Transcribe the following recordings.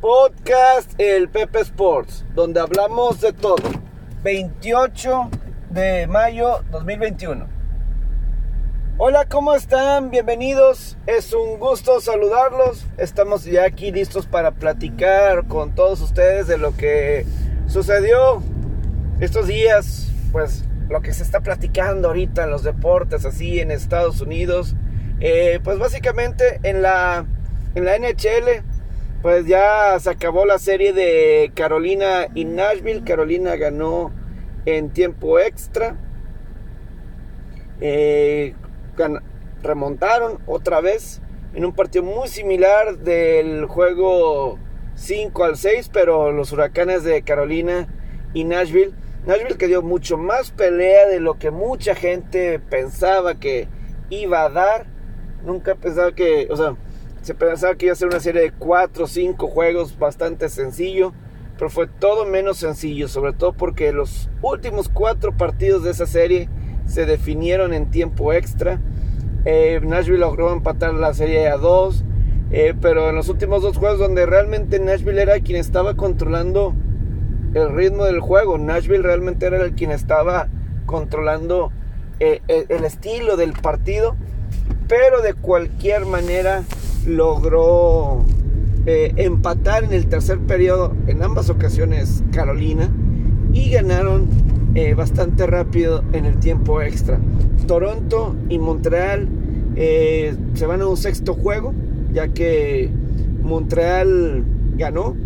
podcast El Pepe Sports, donde hablamos de todo. 28 de mayo 2021. Hola, ¿cómo están? Bienvenidos. Es un gusto saludarlos. Estamos ya aquí listos para platicar con todos ustedes de lo que sucedió estos días, pues lo que se está platicando ahorita en los deportes, así en Estados Unidos. Eh, pues básicamente en la, en la NHL, pues ya se acabó la serie de Carolina y Nashville. Carolina ganó en tiempo extra. Eh, remontaron otra vez en un partido muy similar del juego 5 al 6, pero los huracanes de Carolina y Nashville. Nashville que dio mucho más pelea de lo que mucha gente pensaba que iba a dar. Nunca pensaba que, o sea, se pensaba que iba a ser una serie de 4 o 5 juegos bastante sencillo, pero fue todo menos sencillo, sobre todo porque los últimos 4 partidos de esa serie se definieron en tiempo extra. Eh, Nashville logró empatar la serie a 2, eh, pero en los últimos dos juegos donde realmente Nashville era quien estaba controlando el ritmo del juego, Nashville realmente era el quien estaba controlando eh, el estilo del partido, pero de cualquier manera logró empatar en el tercer periodo en ambas ocasiones Carolina y ganaron eh, bastante rápido en el tiempo extra. Toronto y Montreal eh, se van a un sexto juego, ya que Montreal ganó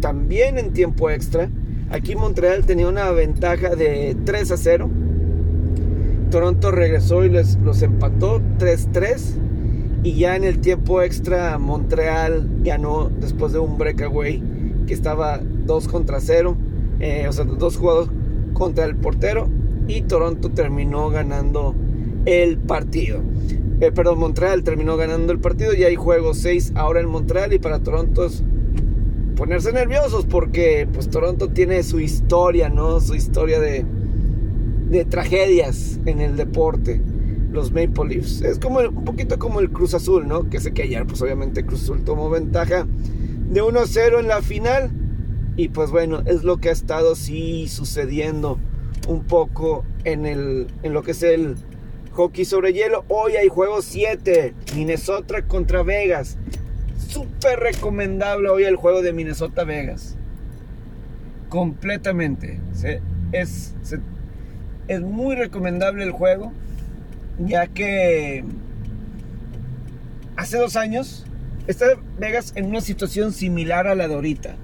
también en tiempo extra. Aquí Montreal tenía una ventaja de 3 a 0. Toronto regresó y les, los empató 3-3. Y ya en el tiempo extra Montreal ganó después de un breakaway que estaba 2 contra 0. Eh, o sea, dos jugadores contra el portero y Toronto terminó ganando el partido. Eh, perdón, Montreal terminó ganando el partido y hay juego 6 ahora en Montreal y para Toronto es ponerse nerviosos porque pues Toronto tiene su historia, ¿no? Su historia de, de tragedias en el deporte. Los Maple Leafs. Es como un poquito como el Cruz Azul, ¿no? Que sé que ayer pues obviamente Cruz Azul tomó ventaja de 1-0 en la final y pues bueno, es lo que ha estado sí sucediendo un poco en, el, en lo que es el hockey sobre hielo. Hoy hay juego 7, Minnesota contra Vegas. Súper recomendable hoy el juego de Minnesota Vegas. Completamente. es, es muy recomendable el juego, ya que hace dos años está Vegas en una situación similar a la de ahorita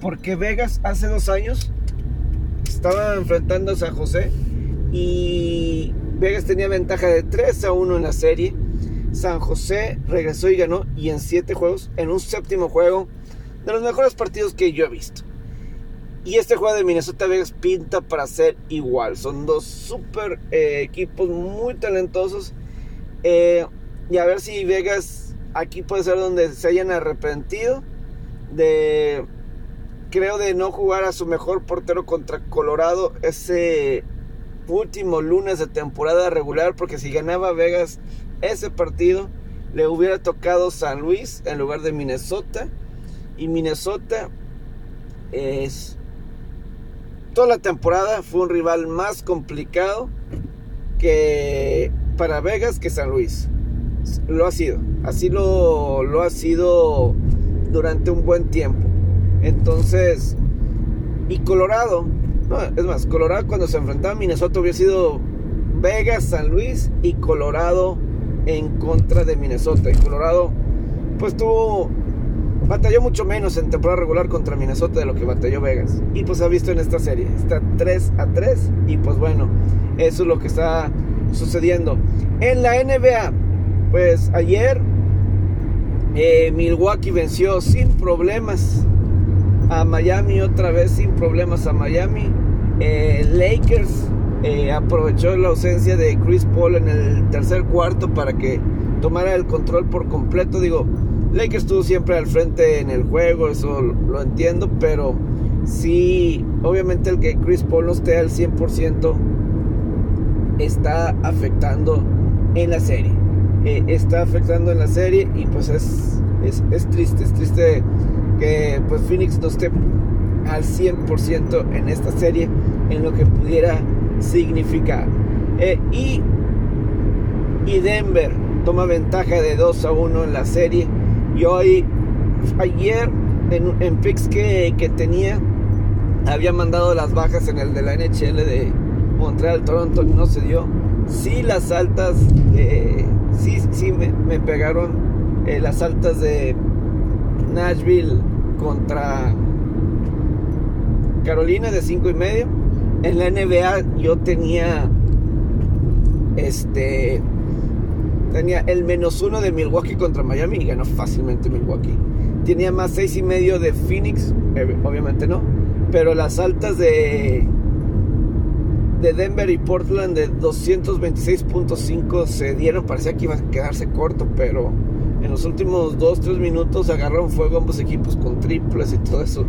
porque Vegas hace dos años estaba enfrentando a San José y Vegas tenía ventaja de 3 a 1 en la serie. San José regresó y ganó y en 7 juegos, en un séptimo juego, de los mejores partidos que yo he visto. Y este juego de Minnesota Vegas pinta para ser igual. Son dos super eh, equipos muy talentosos. Eh, y a ver si Vegas aquí puede ser donde se hayan arrepentido de creo de no jugar a su mejor portero contra Colorado ese último lunes de temporada regular, porque si ganaba Vegas ese partido, le hubiera tocado San Luis en lugar de Minnesota. Y Minnesota es... Toda la temporada fue un rival más complicado que para Vegas que San Luis. Lo ha sido. Así lo, lo ha sido durante un buen tiempo. Entonces, y Colorado, no, es más, Colorado cuando se enfrentaba a Minnesota hubiera sido Vegas, San Luis y Colorado en contra de Minnesota. Y Colorado, pues tuvo, batalló mucho menos en temporada regular contra Minnesota de lo que batalló Vegas. Y pues ha visto en esta serie, está 3 a 3 y pues bueno, eso es lo que está sucediendo. En la NBA, pues ayer eh, Milwaukee venció sin problemas a Miami otra vez sin problemas a Miami. Eh, Lakers eh, aprovechó la ausencia de Chris Paul en el tercer cuarto para que tomara el control por completo. Digo, Lakers estuvo siempre al frente en el juego, eso lo entiendo, pero sí, obviamente el que Chris Paul no esté al 100% está afectando en la serie. Eh, está afectando en la serie y pues es, es, triste, es triste que pues Phoenix no esté al 100% en esta serie en lo que pudiera significar. Eh, y, y Denver toma ventaja de 2 a 1 en la serie. Y hoy, ayer, en, en picks que, que tenía, había mandado las bajas en el de la NHL de Montreal, Toronto, no se dio. Sí, las altas, sí, sí me, pegaron eh, las altas de Nashville contra Carolina de 5 y medio. En la NBA yo tenía este tenía el menos uno de Milwaukee contra Miami y ganó fácilmente Milwaukee. Tenía más seis y medio de Phoenix, eh, obviamente no, pero las altas de de Denver y Portland de 226.5 se dieron, parecía que iba a quedarse corto, pero en los últimos 2-3 minutos agarraron fuego ambos equipos con triples y todo eso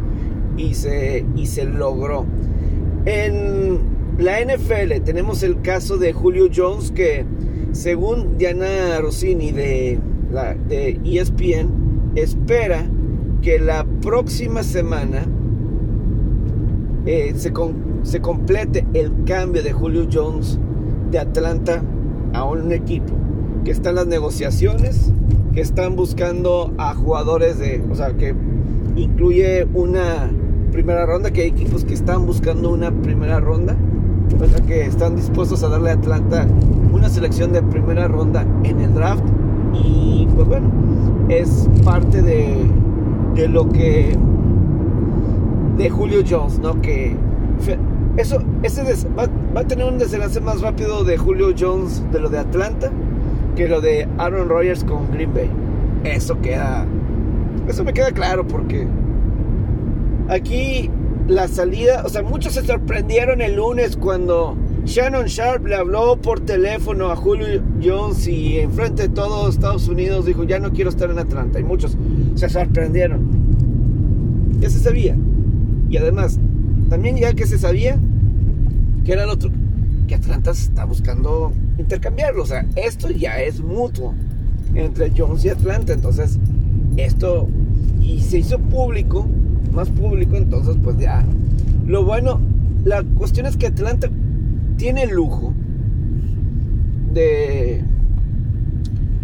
y se, y se logró. En la NFL tenemos el caso de Julio Jones que según Diana Rossini de, la, ESPN espera que la próxima semana eh, se, se complete el cambio de Julio Jones de Atlanta a un equipo. Que está en las negociaciones, que están buscando a jugadores de, o sea, que incluye una primera ronda, que hay equipos que están buscando una primera ronda, o sea, que están dispuestos a darle a Atlanta una selección de primera ronda en el draft y pues bueno, es parte de, de lo que de Julio Jones, ¿no? Que eso, ese va, va, a tener un desenlace más rápido de Julio Jones de lo de Atlanta que lo de Aaron Rodgers con Green Bay. Eso queda, eso me queda claro porque aquí la salida, o sea, muchos se sorprendieron el lunes cuando Shannon Sharp le habló por teléfono a Julio Jones y enfrente de todos Estados Unidos dijo, ya no quiero estar en Atlanta. Y muchos se sorprendieron. Ya se sabía. Y además, también ya que se sabía que era el otro, que Atlanta está buscando intercambiarlo. O sea, esto ya es mutuo entre Jones y Atlanta. Entonces, esto, y se hizo público, más público, entonces pues ya. Lo bueno, la cuestión es que Atlanta tiene el lujo de,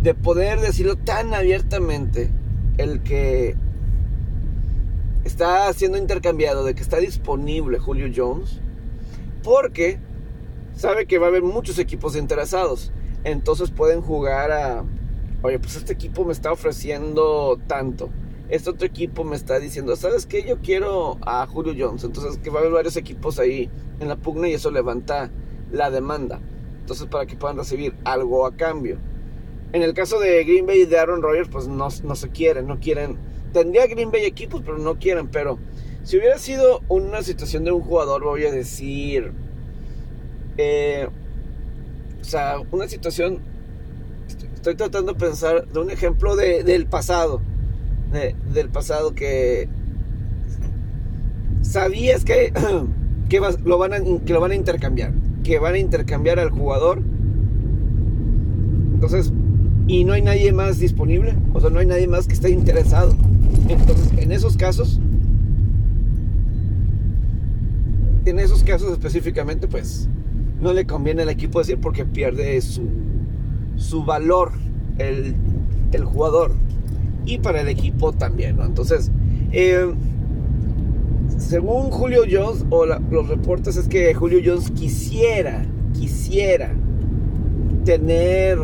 de poder decirlo tan abiertamente, el que está siendo intercambiado, de que está disponible Julio Jones, porque sabe que va a haber muchos equipos interesados. Entonces pueden jugar a, oye, pues este equipo me está ofreciendo tanto. Este otro equipo me está diciendo, ¿sabes qué? Yo quiero a Julio Jones. Entonces que va a haber varios equipos ahí en la pugna y eso levanta la demanda. Entonces para que puedan recibir algo a cambio. En el caso de Green Bay y de Aaron Rodgers, pues no, se quieren, no quieren tendría Green Bay equipos, pero no quieren. Pero si hubiera sido una situación de un jugador, voy a decir. Eh, o sea, una situación. Estoy tratando de pensar de un ejemplo de, del pasado. del pasado que. Sabías que, que, lo van a, que lo van a intercambiar. Que van a intercambiar al jugador. Entonces, y no hay nadie más disponible. O sea, no hay nadie más que esté interesado. Entonces, en esos casos, en esos casos específicamente, pues no le conviene al equipo decir porque pierde su, su valor el, el jugador y para el equipo también, ¿no? Entonces, eh, según Julio Jones o los reportes es que Julio Jones quisiera, quisiera tener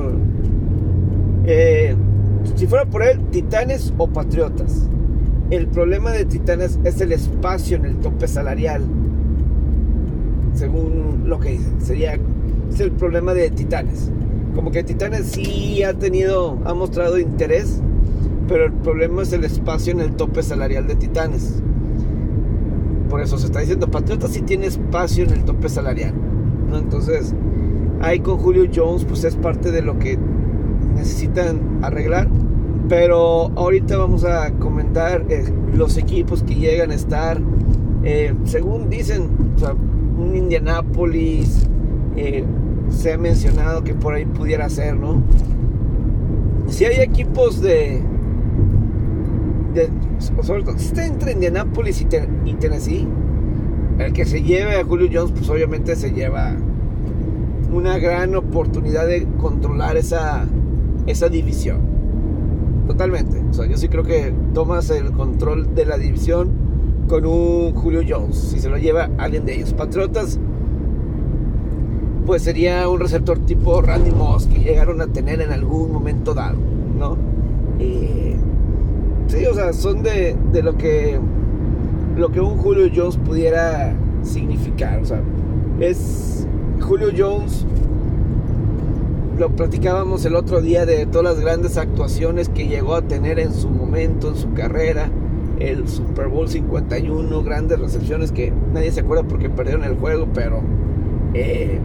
eh, si fuera por él, Titanes o Patriotas. El problema de Titanes es el espacio en el tope salarial. Según lo que dicen, sería es el problema de Titanes. Como que Titanes sí ha tenido, ha mostrado interés, pero el problema es el espacio en el tope salarial de Titanes. Por eso se está diciendo, Patriotas sí tiene espacio en el tope salarial. Entonces, ahí con Julio Jones, pues es parte de lo que necesitan arreglar. Pero ahorita vamos a comentar eh, los equipos que llegan a estar. Eh, según dicen, un Indianapolis eh, se ha mencionado que por ahí pudiera ser, ¿no? Si hay equipos de de, está entre Indianapolis y, y, Tennessee. El que se lleve a Julio Jones, pues obviamente se lleva una gran oportunidad de controlar esa, esa división. Totalmente. O sea, yo sí creo que tomas el control de la división con un Julio Jones. Si se lo lleva alguien de ellos. Patriotas, pues sería un receptor tipo Randy Moss que llegaron a tener en algún momento dado, ¿no? Eh, sí, o sea, son de, de lo que lo que un Julio Jones pudiera significar. O sea, es Julio Jones lo platicábamos el otro día de todas las grandes actuaciones que llegó a tener en su momento, en su carrera. El Super Bowl 51, grandes recepciones que nadie se acuerda porque perdieron el juego, pero eh,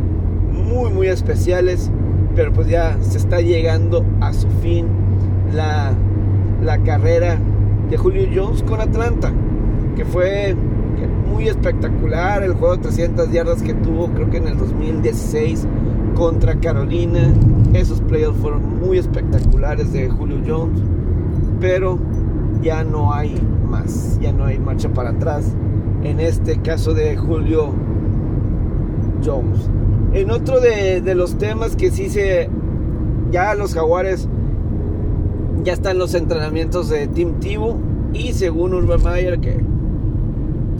muy, muy especiales. Pero pues ya se está llegando a su fin la, la carrera de Julio Jones con Atlanta, que fue muy espectacular el juego de 300 yardas que tuvo, creo que en el 2016 contra Carolina. Esos playoffs fueron muy espectaculares de Julio Jones, pero ya no hay más, ya no hay marcha para atrás en este caso de Julio Jones. En otro de, de los temas que sí se, ya los jaguares ya están los entrenamientos de Team Tibu y según Urban Meyer que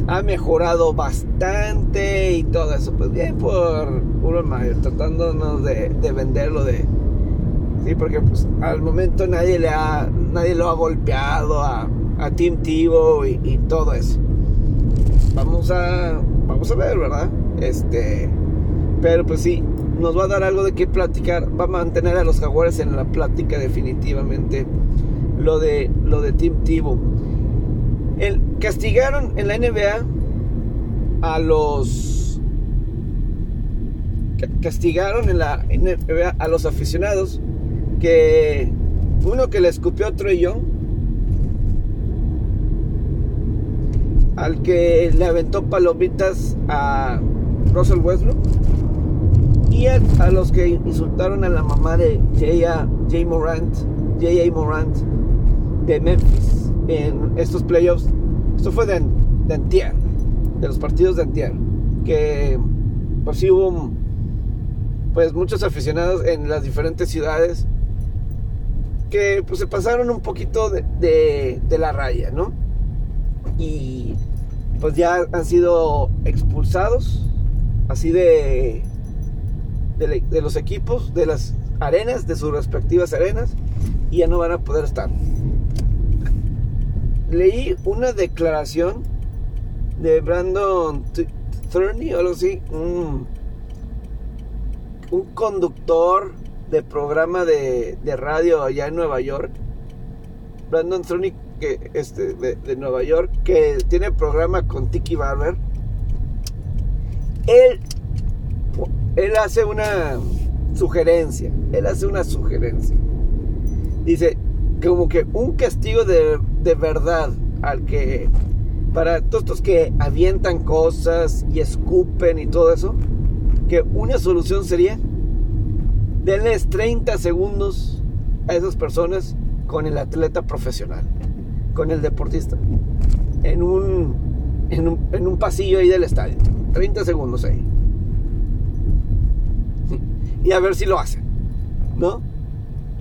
ha mejorado bastante y todo eso. Pues bien por Urban Meyer, tratándonos de, de venderlo de... Sí, porque pues al momento nadie le ha, nadie lo ha golpeado a, a Tivo y, y, todo eso. Vamos a, vamos a ver, ¿verdad? Este, pero pues sí, nos va a dar algo de qué platicar. Va a mantener a los jaguares en la plática definitivamente. Lo de, lo de Team Tivo. El, castigaron en la NBA a los castigaron en la NBA a los aficionados que uno que le escupió a Trey Young al que le aventó palomitas a Russell Westbrook a, los que insultaron a la mamá de J.A. J. Morant J.A. Morant de Memphis en estos playoffs. Esto fue de, de antier, de los partidos de antier. Que pues sí hubo pues muchos aficionados en las diferentes ciudades que pues se pasaron un poquito de, de la raya, ¿no? Y pues ya han sido expulsados así de, de, los equipos, de las arenas, de sus respectivas arenas, y ya no van a poder estar leí una declaración de Brandon Turney o algo así, un, un conductor de programa de, de, radio allá en Nueva York. Brandon Turney, que, este, de, de, Nueva York, que tiene programa con Tiki Barber. Él, él hace una sugerencia. Él hace una sugerencia. Dice, como que un castigo de, de verdad al que para todos estos que avientan cosas y escupen y todo eso, que una solución sería denles 30 segundos a esas personas con el atleta profesional, con el deportista, en un, en un, en un pasillo ahí del estadio. 30 segundos ahí. Y a ver si lo hacen, ¿no?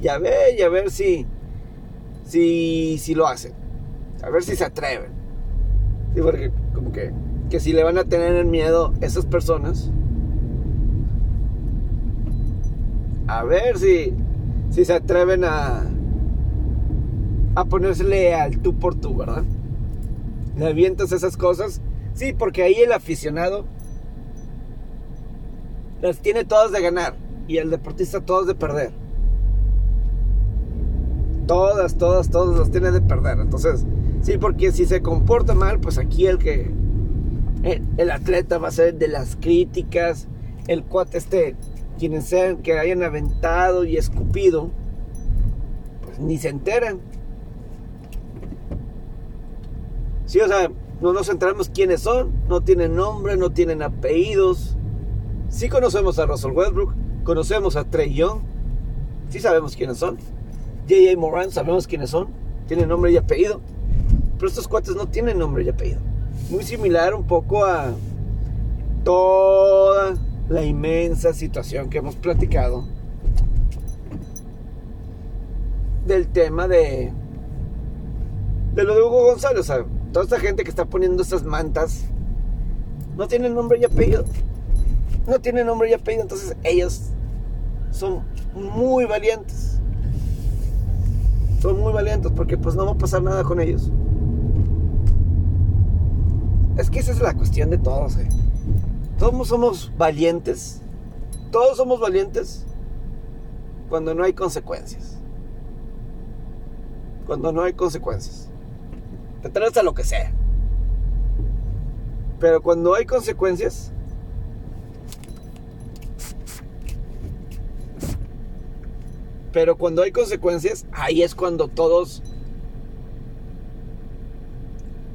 Y a ver, y a ver si, si, si lo hacen. A ver si se atreven. Sí, porque como que, que si le van a tener el miedo esas personas. A ver si, si se atreven a, a ponérsele al tú por tú, ¿verdad? Le avientas esas cosas. Sí, porque ahí el aficionado las tiene todas de ganar y el deportista todas de perder. Todas, todas, todas las tiene de perder. Entonces, sí, porque si se comporta mal, pues aquí el que. El, atleta va a ser de las críticas. El cuate este, quienes sean que hayan aventado y escupido, pues ni se enteran. Sí, o sea, no nos enteramos quiénes son, no tienen nombre, no tienen apellidos. Sí conocemos a Russell Westbrook, conocemos a Trey Young, sí sabemos quiénes son. J.A. Moran, sabemos quiénes son, tienen nombre y apellido, Pero estos cuates no tienen nombre y apellido. Muy similar un poco a toda la inmensa situación que hemos platicado del tema de de lo de Hugo González. O sea, toda esta gente que está poniendo estas mantas no tienen nombre y apellido. No tienen nombre y apellido. Entonces ellos son muy valientes. Son muy valientes porque pues no va a pasar nada con ellos. Es que esa es la cuestión de todos. Eh. Todos somos valientes. Todos somos valientes cuando no hay consecuencias. Cuando no hay consecuencias. Te traes a lo que sea. Pero cuando hay consecuencias, pero cuando hay consecuencias, ahí es cuando todos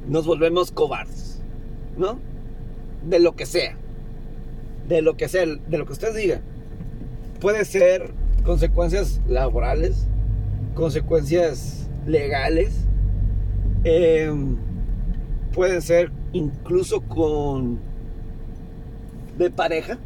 nos volvemos cobardes, ¿no? De lo que sea, de lo que sea, de lo que usted diga. Puede ser consecuencias laborales, consecuencias legales, eh, puede ser incluso con de pareja.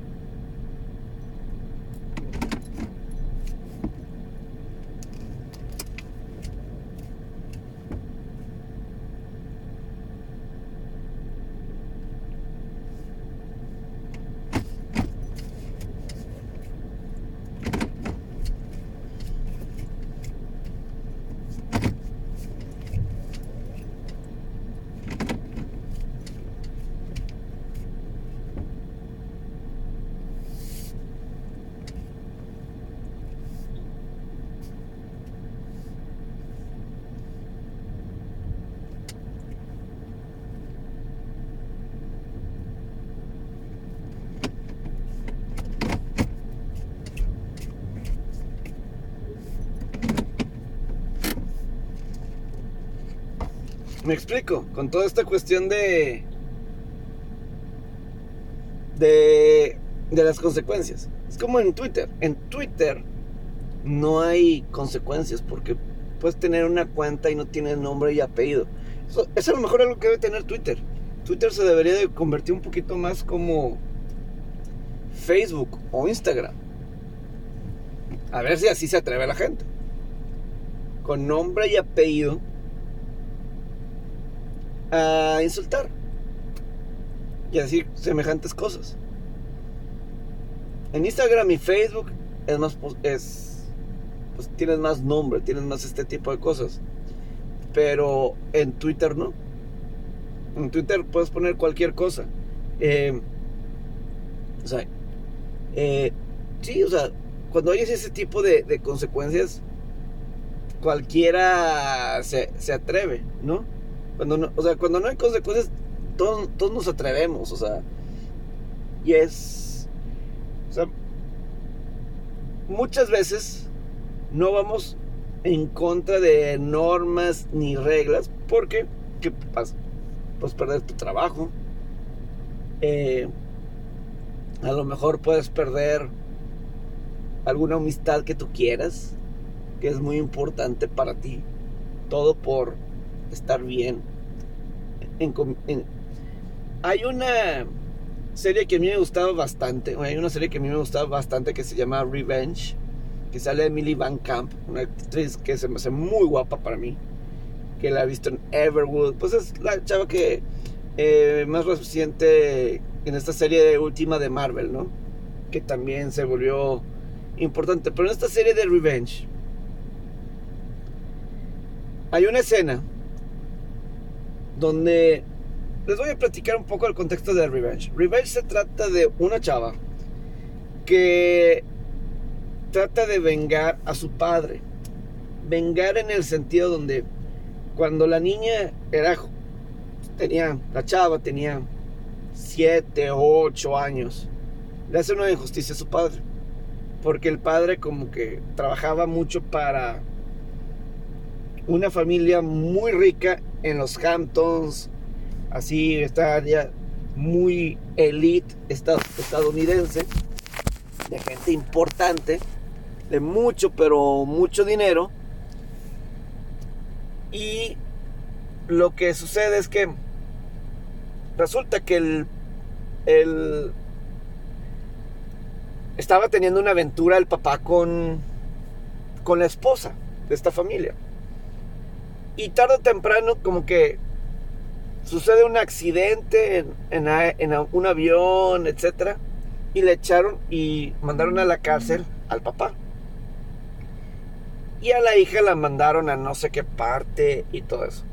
Me explico, con toda esta cuestión de. de. de las consecuencias. Es como en Twitter. En Twitter no hay consecuencias porque puedes tener una cuenta y no tienes nombre y apellido. Eso, es a lo mejor algo que debe tener Twitter. Twitter se debería de convertir un poquito más como Facebook o Instagram. A ver si así se atreve la gente. Con nombre y apellido a insultar y a decir semejantes cosas. En Instagram y Facebook es más es pues tienes más nombre, tienes más este tipo de cosas. Pero en Twitter no. En Twitter puedes poner cualquier cosa. Eh, o sea, eh, sí, o sea, cuando oyes ese tipo de, de consecuencias, cualquiera se, se atreve, ¿no? Cuando no, o sea, cuando no hay consecuencias, todos, todos nos atrevemos, o sea. Y es. O sea, muchas veces no vamos en contra de normas ni reglas, porque, ¿qué pasa? Puedes perder tu trabajo. Eh, a lo mejor puedes perder alguna amistad que tú quieras, que es muy importante para ti. Todo por estar bien. hay una serie que a mí me gustaba bastante, hay una serie que a mí me gustaba bastante que se llama Revenge, que sale Emily Van Camp, una actriz que se me hace muy guapa para mí, que la he visto en Everwood, pues es la chava que eh, más reciente en esta serie última de Marvel, ¿no? Que también se volvió importante, pero en esta serie de Revenge hay una escena donde les voy a platicar un poco el contexto de Revenge. Revenge se trata de una chava que trata de vengar a su padre. Vengar en el sentido donde cuando la niña era tenía la chava tenía 7 o 8 años. Le hace una injusticia a su padre. Porque el padre como que trabajaba mucho para una familia muy rica en los Hamptons, así esta área muy elite estadounidense, de gente importante, de mucho, pero mucho dinero. Y lo que sucede es que resulta que el, el estaba teniendo una aventura el papá con, con la esposa de esta familia. Y tarde o temprano como que sucede un accidente en, un avión, etc. Y le echaron y mandaron a la cárcel al papá. Y a la hija la mandaron a no sé qué parte y todo eso.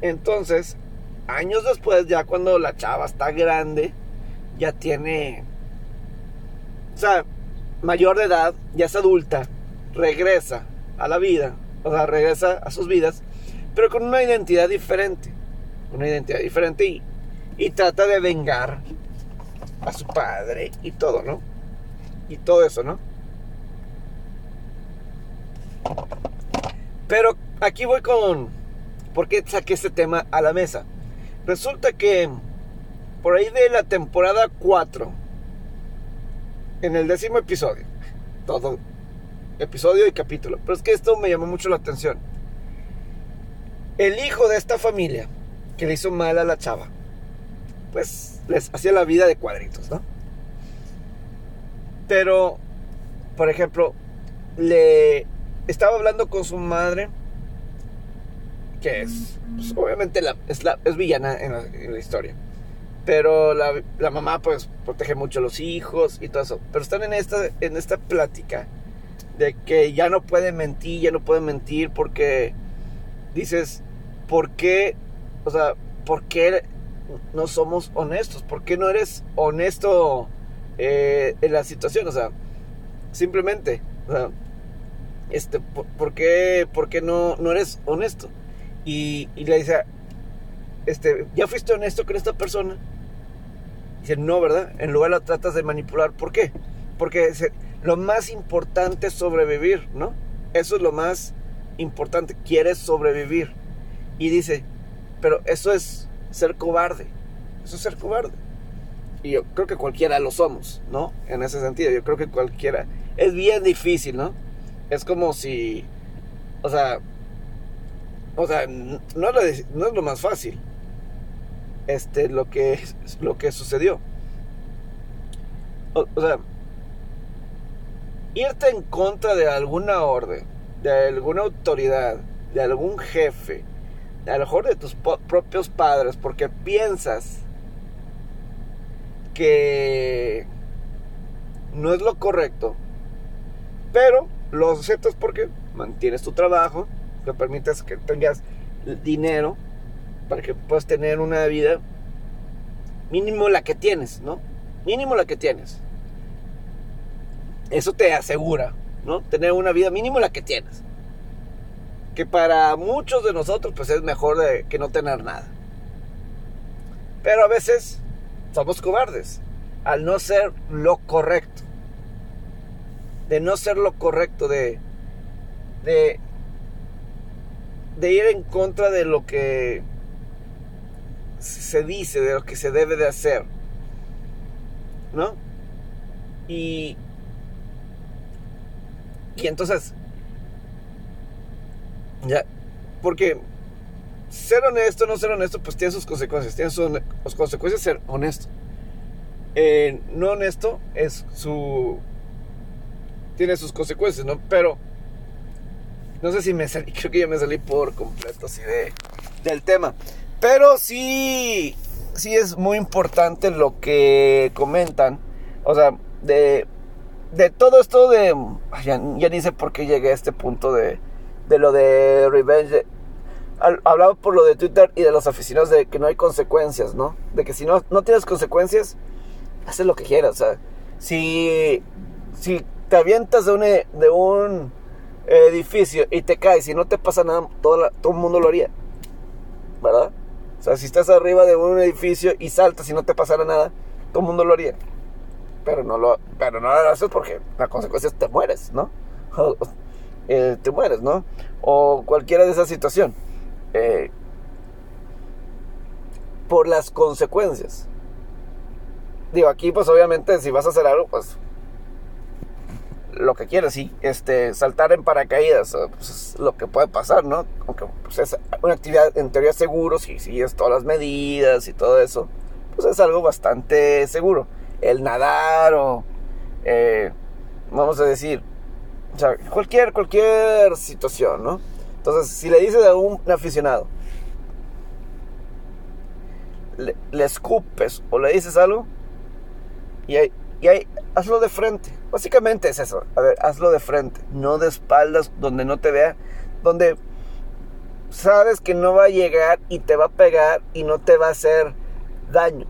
Entonces, años después, ya cuando la chava está grande, ya tiene o sea, mayor de edad, ya es adulta, regresa a la vida, o sea, regresa a sus vidas, pero con una identidad diferente, una identidad diferente y, y trata de vengar a su padre y todo, ¿no? Y todo eso, ¿no? Pero aquí voy con... ¿Por qué saqué este tema a la mesa? Resulta que por ahí de la temporada 4 en el décimo episodio. Todo episodio y capítulo. Pero es que esto me llamó mucho la atención. El hijo de esta familia que le hizo mal a la chava, pues les hacía la vida de cuadritos, ¿no? Pero, por ejemplo, le estaba hablando con su madre, que es, pues, obviamente, la, es, la, es villana en la historia pero la, la, mamá pues protege mucho a los hijos y todo eso. Pero están en esta, en esta plática de que ya no pueden mentir, ya no pueden mentir porque dices, ¿por qué? O sea, ¿por qué no somos honestos? ¿Por qué no eres honesto eh, en la situación? O sea, simplemente, o sea, este, ¿por, qué, por qué no, no eres honesto? Y, y le dice, este, ¿ya fuiste honesto con esta persona? Dice, no, ¿verdad? En lugar la tratas de manipular. ¿Por qué? Porque lo más importante es sobrevivir, ¿no? Eso es lo más importante. Quieres sobrevivir. Y dice, pero eso es ser cobarde. Eso es ser cobarde. Y yo creo que cualquiera lo somos, ¿no? En ese sentido, yo creo que cualquiera. Es bien difícil, ¿no? Es como si, o sea, o sea, no no es lo más fácil este, lo, que, lo que sucedió. O, sea, irte en contra de alguna orden, de alguna autoridad, de algún jefe, a lo mejor de tus propios padres, porque piensas que no es lo correcto, pero lo aceptas porque mantienes tu trabajo, te permites que tengas dinero para que puedas tener una vida mínimo la que tienes, ¿no? Mínimo la que tienes. Eso te asegura, ¿no? Tener una vida mínimo la que tienes. Que para muchos de nosotros pues es mejor de, que no tener nada. Pero a veces somos cobardes al no ser lo correcto. De no ser lo correcto, de, de, de ir en contra de lo que se dice, de lo que se debe de hacer. ¿No? Y, y entonces, ya, porque ser honesto, no ser honesto, pues tiene sus consecuencias. Tiene sus, consecuencias ser honesto. Eh, no honesto es su. Tiene sus consecuencias, ¿no? Pero. No sé si me salí, creo que ya me salí por completo así de, del tema. Pero sí, sí es muy importante lo que comentan. O sea, de, de todo esto de... Ya, ni sé por qué llegué a este punto de, de lo de Revenge. Hablaba por lo de Twitter y de los aficionados de que no hay consecuencias, ¿no? De que si no, no tienes consecuencias, haces lo que quieras. O sea, si, si te avientas de un, de un edificio y te caes y no te pasa nada, todo, todo el mundo lo haría. ¿Verdad? O sea, si estás arriba de un edificio y saltas y no te pasara nada, todo el mundo lo haría. Pero no lo, pero no lo haces porque la consecuencia es te mueres, ¿no? Eh, te mueres, ¿no? O cualquiera de esa situación. Eh, por las consecuencias. Digo, aquí pues obviamente si vas a hacer algo, pues lo que quieras, sí, este, saltar en paracaídas, pues es lo que puede pasar, ¿no? Aunque pues, es una actividad en teoría seguro, si sigues todas las medidas y todo eso, pues es algo bastante seguro. El nadar o, eh, vamos a decir, cualquier, cualquier situación, ¿no? Entonces, si le dices a un aficionado, le, le escupes o le dices algo, y hay, y hay, hazlo de frente. Básicamente es eso. A ver, hazlo de frente, no de espaldas, donde no te vea, donde sabes que no va a llegar y te va a pegar y no te va a hacer daño.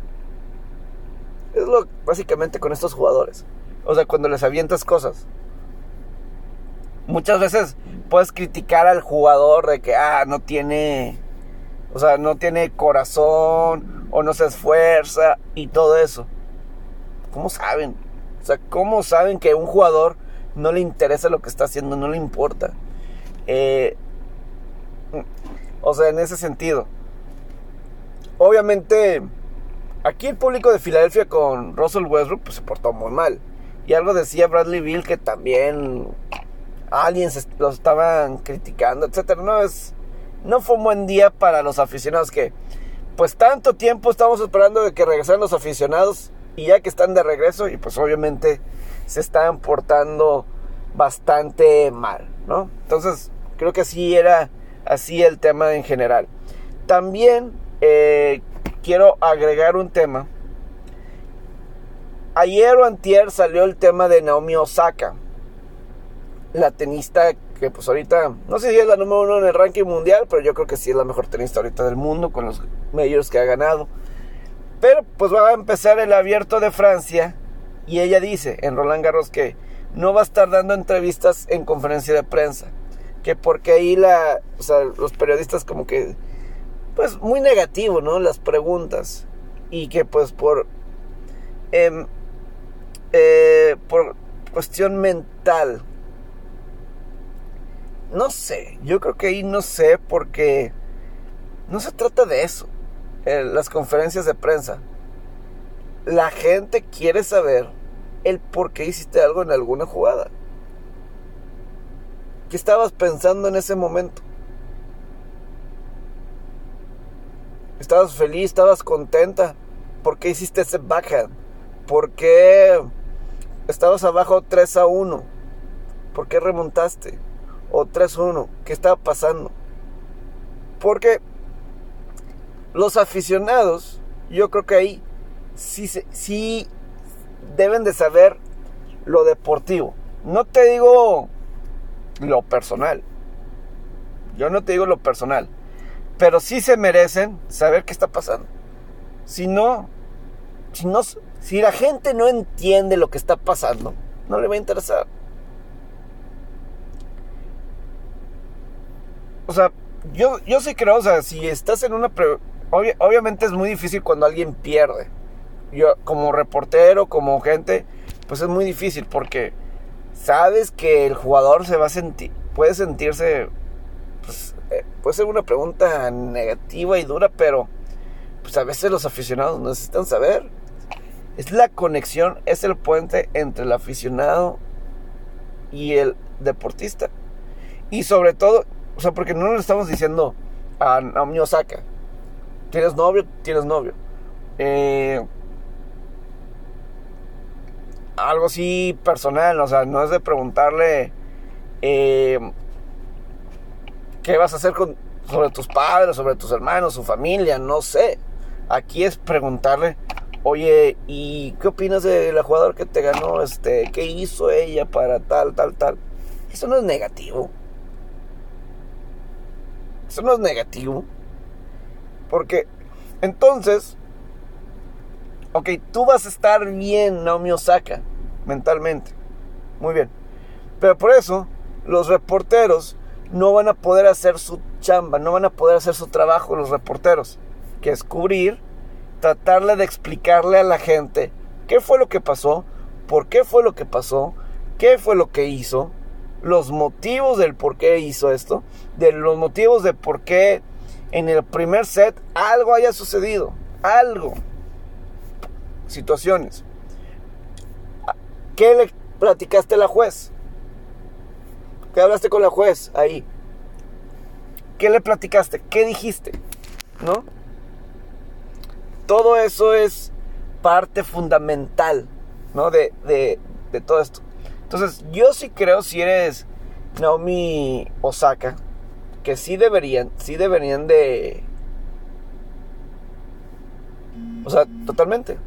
Es lo básicamente con estos jugadores. O sea, cuando les avientas cosas. Muchas veces puedes criticar al jugador de que, ah, no tiene, o sea, no tiene corazón o no se esfuerza y todo eso. ¿Cómo saben? O sea, ¿cómo saben que a un jugador no le interesa lo que está haciendo, no le importa? Eh, o sea, en ese sentido. Obviamente, aquí el público de Filadelfia con Russell Westbrook pues, se portó muy mal. Y algo decía Bradley Bill que también alguien lo estaban criticando, etcétera. No es no fue un buen día para los aficionados que pues tanto tiempo estamos esperando de que regresaran los aficionados y ya que están de regreso y pues obviamente se están portando bastante mal, ¿no? Entonces creo que así era así el tema en general. También eh, quiero agregar un tema. Ayer o antier salió el tema de Naomi Osaka, la tenista que pues ahorita, no sé si es la número uno en el ranking mundial, pero yo creo que sí es la mejor tenista ahorita del mundo con los medios que ha ganado. Pero pues va a empezar el abierto de Francia y ella dice en Roland Garros que no va a estar dando entrevistas en conferencia de prensa. Que porque ahí la, o sea, los periodistas como que, pues muy negativo, ¿no? Las preguntas. Y que pues por, eh, eh, por cuestión mental. No sé, yo creo que ahí no sé porque no se trata de eso las conferencias de prensa. La gente quiere saber el por qué hiciste algo en alguna jugada. ¿Qué estabas pensando en ese momento? ¿Estabas feliz? ¿Estabas contenta? ¿Por qué hiciste ese backhand? ¿Por qué estabas abajo 3 a 1? ¿Por qué remontaste? O 3 a 1. ¿Qué estaba pasando? Porque los aficionados, yo creo que ahí sí, sí deben de saber lo deportivo. No te digo lo personal. Yo no te digo lo personal. Pero sí se merecen saber qué está pasando. Si no, si no, si la gente no entiende lo que está pasando, no le va a interesar. O sea, yo, yo sí creo, o sea, si estás en una obviamente es muy difícil cuando alguien pierde. Yo como reportero, como gente, pues es muy difícil porque sabes que el jugador se va a sentir, puede sentirse, pues, eh, puede ser una pregunta negativa y dura, pero pues a veces los aficionados necesitan saber. Es la conexión, es el puente entre el aficionado y el deportista. Y sobre todo, o sea, porque no le estamos diciendo a Naomi Osaka, ¿Tienes novio? Tienes novio. Eh, algo así personal, o sea, no es de preguntarle eh, qué vas a hacer con, sobre tus padres, sobre tus hermanos, su familia, no sé. Aquí es preguntarle, oye, ¿y qué opinas de la jugadora que te ganó? Este, ¿qué hizo ella para tal, tal, tal? Eso no es negativo. Eso no es negativo. Porque entonces, ok, tú vas a estar bien, Naomi Osaka, mentalmente. Muy bien. Pero por eso, los reporteros no van a poder hacer su chamba, no van a poder hacer su trabajo, los reporteros, que es cubrir, tratarle de explicarle a la gente qué fue lo que pasó, por qué fue lo que pasó, qué fue lo que hizo, los motivos del por qué hizo esto, de los motivos de por qué en el primer set algo haya sucedido. Algo. Situaciones. ¿Qué le platicaste a la juez? ¿Qué hablaste con la juez ahí? ¿Qué le platicaste? ¿Qué dijiste? ¿No? Todo eso es parte fundamental, ¿no? De, de, de todo esto. Entonces, yo sí creo, si eres Naomi Osaka, que sí deberían, sí deberían de... O sea, totalmente.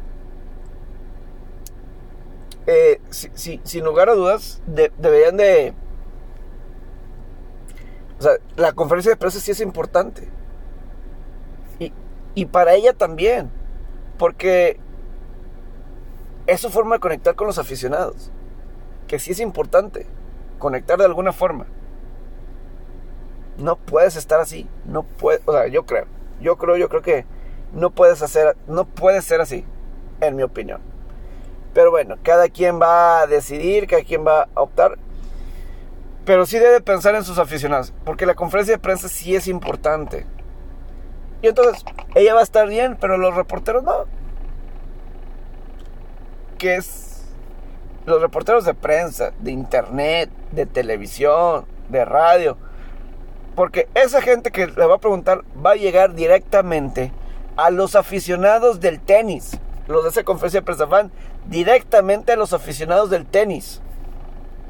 Eh, sin lugar a dudas, deberían de... O sea, la conferencia de prensa sí es importante. Y, y para ella también. Porque es su forma de conectar con los aficionados. Que sí es importante. Conectar de alguna forma. No puedes estar así. No puedes. O sea, yo creo. Yo creo, yo creo que no puedes hacer. No puedes ser así. En mi opinión. Pero bueno, cada quien va a decidir, cada quien va a optar. Pero sí debe pensar en sus aficionados. Porque la conferencia de prensa sí es importante. Y entonces, ella va a estar bien, pero los reporteros no. Que es los reporteros de prensa, de internet, de televisión, de radio. Porque esa gente que le va a preguntar va a llegar directamente a los aficionados del tenis. Los de esa conferencia de prensa van directamente a los aficionados del tenis.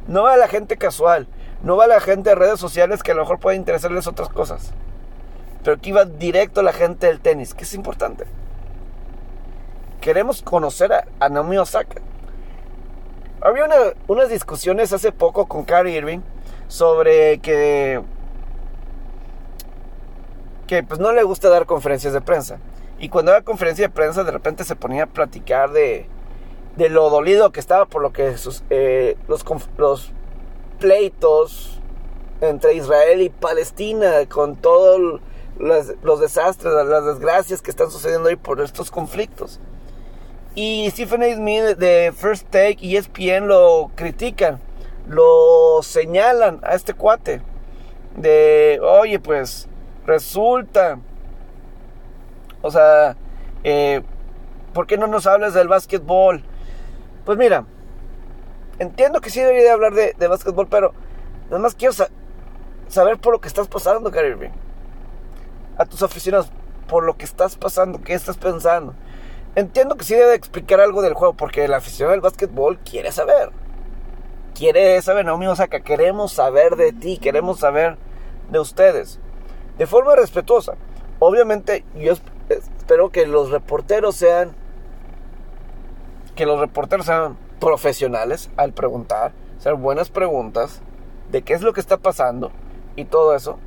No va a la gente casual. No va a la gente de redes sociales que a lo mejor puede interesarles otras cosas. Pero aquí va directo a la gente del tenis, que es importante. Queremos conocer a, Naomi Osaka. Había unas discusiones hace poco con Kyrie Irving sobre que que pues no le gusta dar conferencias de prensa. Y cuando da conferencia de prensa de repente se ponía a platicar de, de lo dolido que estaba por lo que sus, eh, los, los pleitos entre Israel y Palestina con todos los desastres, las desgracias que están sucediendo ahí por estos conflictos. Y Stephen A. Smith de First Take y ESPN lo critican, lo señalan a este cuate de, oye, pues resulta, o sea, eh, ¿por qué no nos hablas del básquetbol? Pues mira, entiendo que sí debería hablar de, básquetbol, pero nada más quiero saber por lo que estás pasando, Kyrie A tus aficionados, por lo que estás pasando, qué estás pensando. Entiendo que sí debe explicar algo del juego porque el aficionado del básquetbol quiere saber. Quiere saber, no, o sea, que queremos saber de ti, queremos saber de ustedes. De forma respetuosa. Obviamente, yo espero que los reporteros sean. Que los reporteros sean profesionales al preguntar, hacer buenas preguntas de qué es lo que está pasando y todo eso.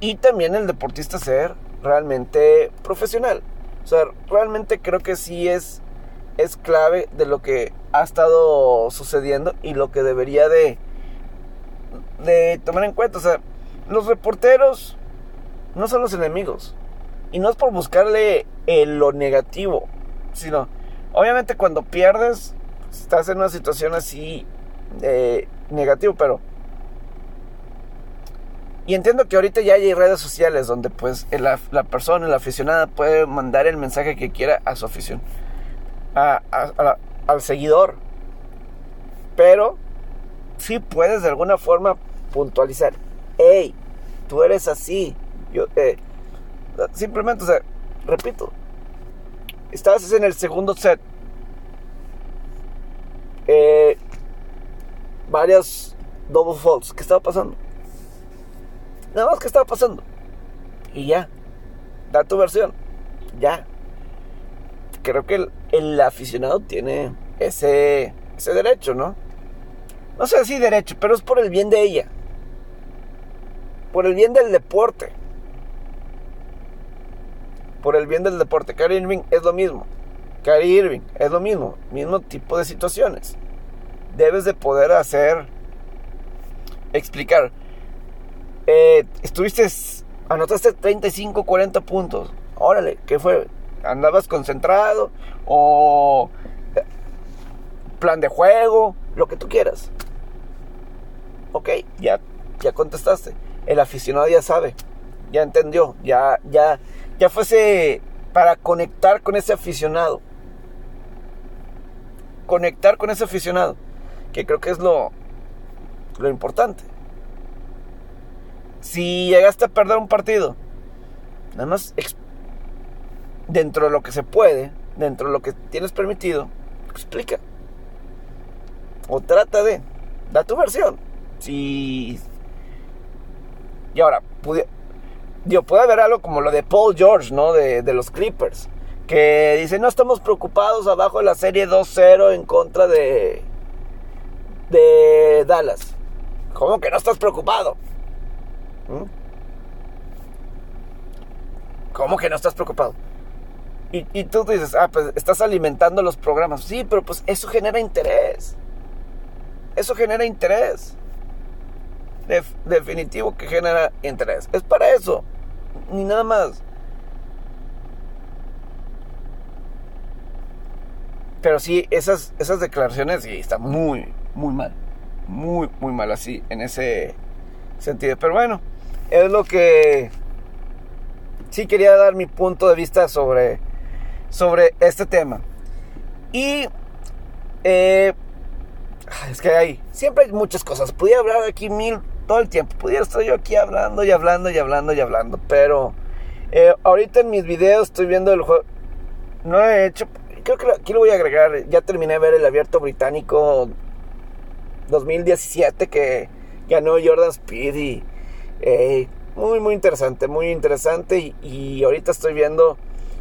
Y también el deportista ser realmente profesional. O sea, realmente creo que sí es, es clave de lo que ha estado sucediendo y lo que debería de, de tomar en cuenta. O sea, los reporteros no son los enemigos. Y no es por buscarle lo negativo, sino, obviamente cuando pierdes, estás en una situación así de negativo, pero y entiendo que ahorita ya hay redes sociales donde pues la, persona, la aficionada puede mandar el mensaje que quiera a su afición, al seguidor. Pero sí puedes de alguna forma puntualizar, hey, tú eres así. Yo, eh, simplemente, o sea, repito, estabas en el segundo set. Eh, varias double faults. ¿Qué estaba pasando? Nada más que estaba pasando. Y ya. Da tu versión. Ya. Creo que el, aficionado tiene ese, ese derecho, ¿no? No sé si derecho, pero es por el bien de ella. Por el bien del deporte. Por el bien del deporte. Kyrie Irving es lo mismo. Kyrie Irving es lo mismo. Mismo tipo de situaciones. Debes de poder hacer. Explicar eh, estuviste, anotaste 35, 40 puntos. Órale, ¿qué fue? ¿Andabas concentrado? ¿O eh, plan de juego? Lo que tú quieras. Ok, ya, ya contestaste. El aficionado ya sabe, ya entendió, ya, ya, ya fuese para conectar con ese aficionado. Conectar con ese aficionado, que creo que es lo, lo importante Si llegaste a perder un partido, nada más dentro de lo que se puede, dentro de lo que tienes permitido, explica. O trata de, da tu versión. Si... Y ahora, puede, puede haber algo como lo de Paul George, ¿no? De, de los Clippers. Que dice, no estamos preocupados abajo de la serie 2-0 en contra de... De Dallas. ¿Cómo que no estás preocupado? ¿Mm? ¿Cómo que no estás preocupado? Y, tú dices, ah, pues estás alimentando los programas. Sí, pero pues eso genera interés. Eso genera interés. definitivo que genera interés. Es para eso. Ni nada más. Pero sí, esas, esas declaraciones sí están muy, muy mal. Muy, muy mal así, en ese sentido. Pero bueno, es lo que sí quería dar mi punto de vista sobre, sobre este tema. Y eh, es que hay, siempre hay muchas cosas. Pudiera hablar aquí mil todo el tiempo. Pudiera estar yo aquí hablando y hablando y hablando y hablando. Pero eh, ahorita en mis videos estoy viendo el juego. No he hecho. Creo que aquí lo voy a agregar. Ya terminé de ver el abierto británico 2017 que ganó Jordan Speed. Y muy, muy interesante. Muy interesante. Y, y ahorita estoy viendo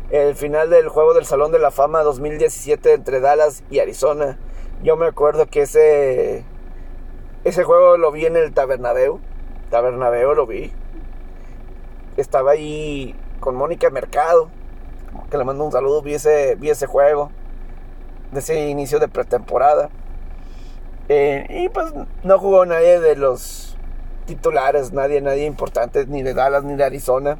el final del juego del Salón de la Fama 2017 entre Dallas y Arizona. Yo me acuerdo que ese ese juego lo vi en el Tabernabeu. Tabernabeu lo vi. Estaba ahí con Mónica Mercado. Que le mando un saludo. Vi ese, vi ese juego. De ese inicio de pretemporada. Eh, y pues no jugó nadie de los titulares. Nadie, nadie importante. Ni de Dallas ni de Arizona.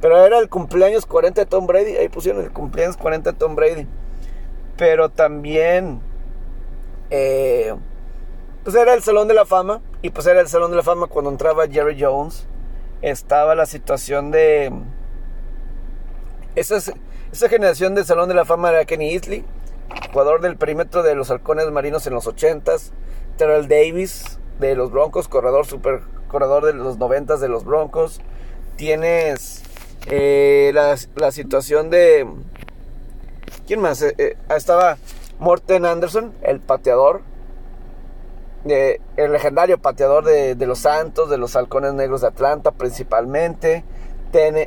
Pero era el cumpleaños 40 de Tom Brady. Ahí pusieron el cumpleaños 40 de Tom Brady. Pero también... Eh, pues era el Salón de la Fama. Y pues era el Salón de la Fama cuando entraba Jerry Jones. Estaba la situación de... Esa, esa generación del Salón de la Fama era Kenny Easley, jugador del perímetro de los halcones marinos en los 80s. Terrell Davis de los Broncos, corredor super corredor de los 90s de los Broncos. Tienes eh, la, situación de... ¿Quién más? Eh, eh, estaba Morten Anderson, el pateador el legendario pateador de, los Santos, de los Halcones Negros de Atlanta principalmente.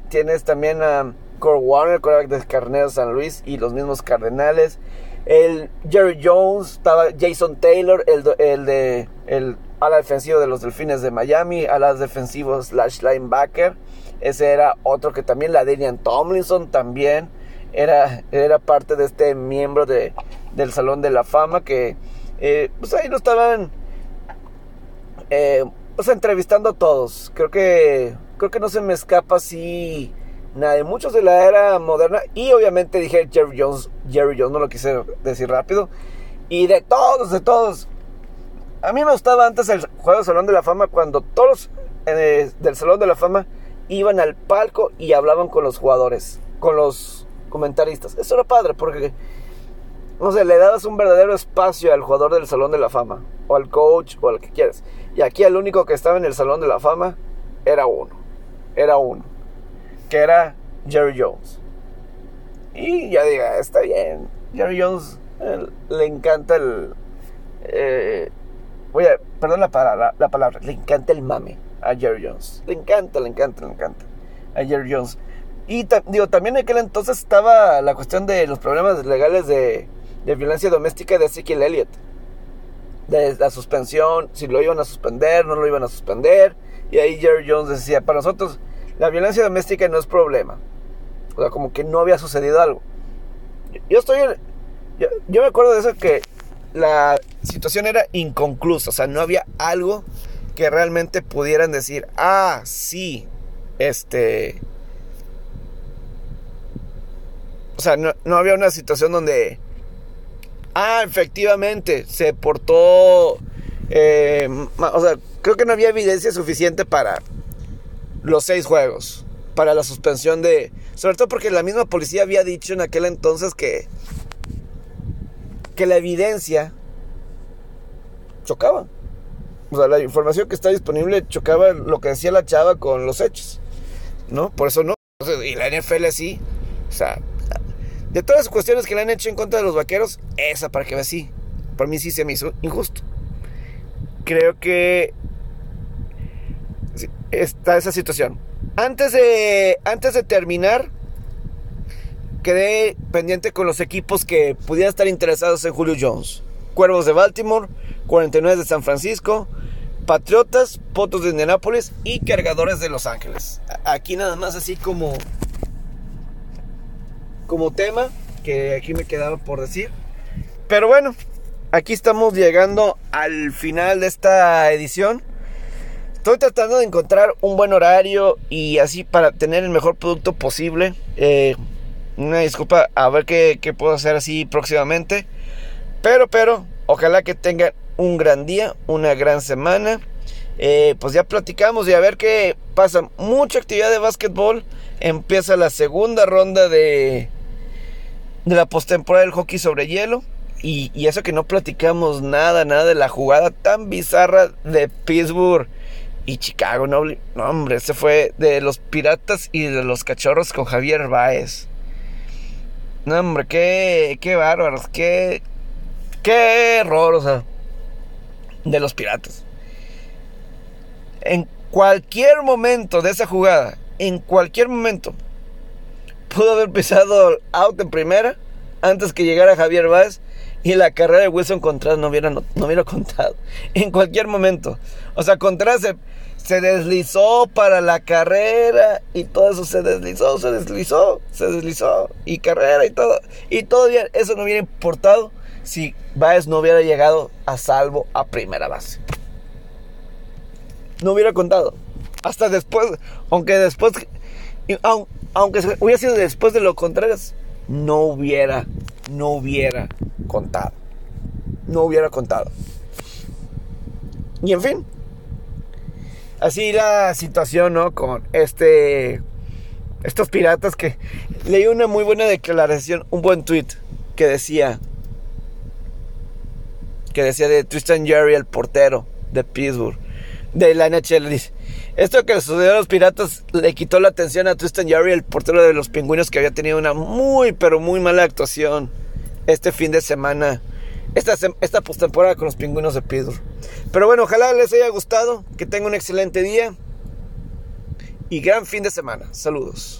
tienes también a Kurt Warner, el de Carneros San Luis y los mismos Cardenales. El Jerry Jones, estaba Jason Taylor, el, el de el ala defensivo de los Delfines de Miami, alas defensivos slash linebacker. Ese era otro que también, la Daniel Tomlinson también era, era parte de este miembro de, del Salón de la Fama que eh, pues ahí no estaban eh, pues entrevistando a todos. Creo que creo que no se me escapa así nada. Muchos de la era moderna y obviamente dije Jerry Jones, Jerry Jones, no lo quise decir rápido. Y de todos, de todos. A mí me gustaba antes el juego del Salón de la Fama cuando todos eh, del Salón de la Fama iban al palco y hablaban con los jugadores, con los comentaristas. Eso era padre porque no sé, le dabas un verdadero espacio al jugador del Salón de la Fama, o al coach, o al que quieras. Y aquí el único que estaba en el Salón de la Fama era uno, era uno, que era Jerry Jones. Y ya diga, está bien, Jerry Jones le encanta el... Eh, voy a, perdón la palabra, la palabra, le encanta el mame a Jerry Jones. Le encanta, le encanta, le encanta a Jerry Jones. Y digo, también en aquel entonces estaba la cuestión de los problemas legales de violencia doméstica de Ezekiel Elliott. De la suspensión, si lo iban a suspender, no lo iban a suspender. Y ahí Jerry Jones decía, para nosotros la violencia doméstica no es problema. O sea, como que no había sucedido algo. Yo estoy... Yo me acuerdo de eso que la situación era inconclusa. O sea, no había algo que realmente pudieran decir, ah, sí, este... O sea, no, no había una situación donde Ah, efectivamente, se portó... Eh, o sea, creo que no había evidencia suficiente para los seis juegos, para la suspensión de... Sobre todo porque la misma policía había dicho en aquel entonces que... que la evidencia chocaba. O sea, la información que está disponible chocaba lo que decía la chava con los hechos. ¿No? Por eso no. Y la NFL sí. O sea, de todas las cuestiones que le han hecho en contra de los vaqueros, esa para que vea sí. Para mí sí se me hizo injusto. Creo que está esa situación. Antes de, antes de terminar, quedé pendiente con los equipos que pudieran estar interesados en Julio Jones. Cuervos de Baltimore, 49 de San Francisco, Patriotas, Potos de Indianápolis y Cargadores de Los Ángeles. Aquí nada más así como como tema que aquí me quedaba por decir. Pero bueno, aquí estamos llegando al final de esta edición. Estoy tratando de encontrar un buen horario y así para tener el mejor producto posible. Eh, una disculpa, a ver qué, qué, puedo hacer así próximamente. Pero, pero, ojalá que tengan un gran día, una gran semana. Eh, pues ya platicamos y a ver qué pasa. Mucha actividad de básquetbol. Empieza la segunda ronda de, de la postemporada del hockey sobre hielo. Y, y, eso que no platicamos nada, nada de la jugada tan bizarra de Pittsburgh y Chicago. No, no hombre, ese fue de los piratas y de los cachorros con Javier Baez. No, hombre, qué, qué bárbaros, qué, qué error, o sea, de los piratas. En cualquier momento de esa jugada, en cualquier momento, pudo haber pisado out en primera antes que llegara Javier Báez y la carrera de Wilson Contreras no hubiera, no, no hubiera contado. En cualquier momento. O sea, Contreras se, se, deslizó para la carrera y todo eso se deslizó, se deslizó, se deslizó y carrera y todo. Y todavía eso no hubiera importado si Báez no hubiera llegado a salvo a primera base. No hubiera contado. Hasta después, aunque después, aunque hubiera sido después de lo Contreras, no hubiera, no hubiera contado. No hubiera contado. Y en fin, así la situación, ¿no? Con este, estos piratas que leí una muy buena declaración, un buen tweet que decía, que decía de Tristan Jerry, el portero de Pittsburgh, de la NHL, esto que sucedió a los piratas le quitó la atención a Tristan Jerry, el portero de los pingüinos, que había tenido una muy, pero muy mala actuación este fin de semana. Esta, esta postemporada con los pingüinos de Pittsburgh. Pero bueno, ojalá les haya gustado. Que tengan un excelente día. Y gran fin de semana. Saludos.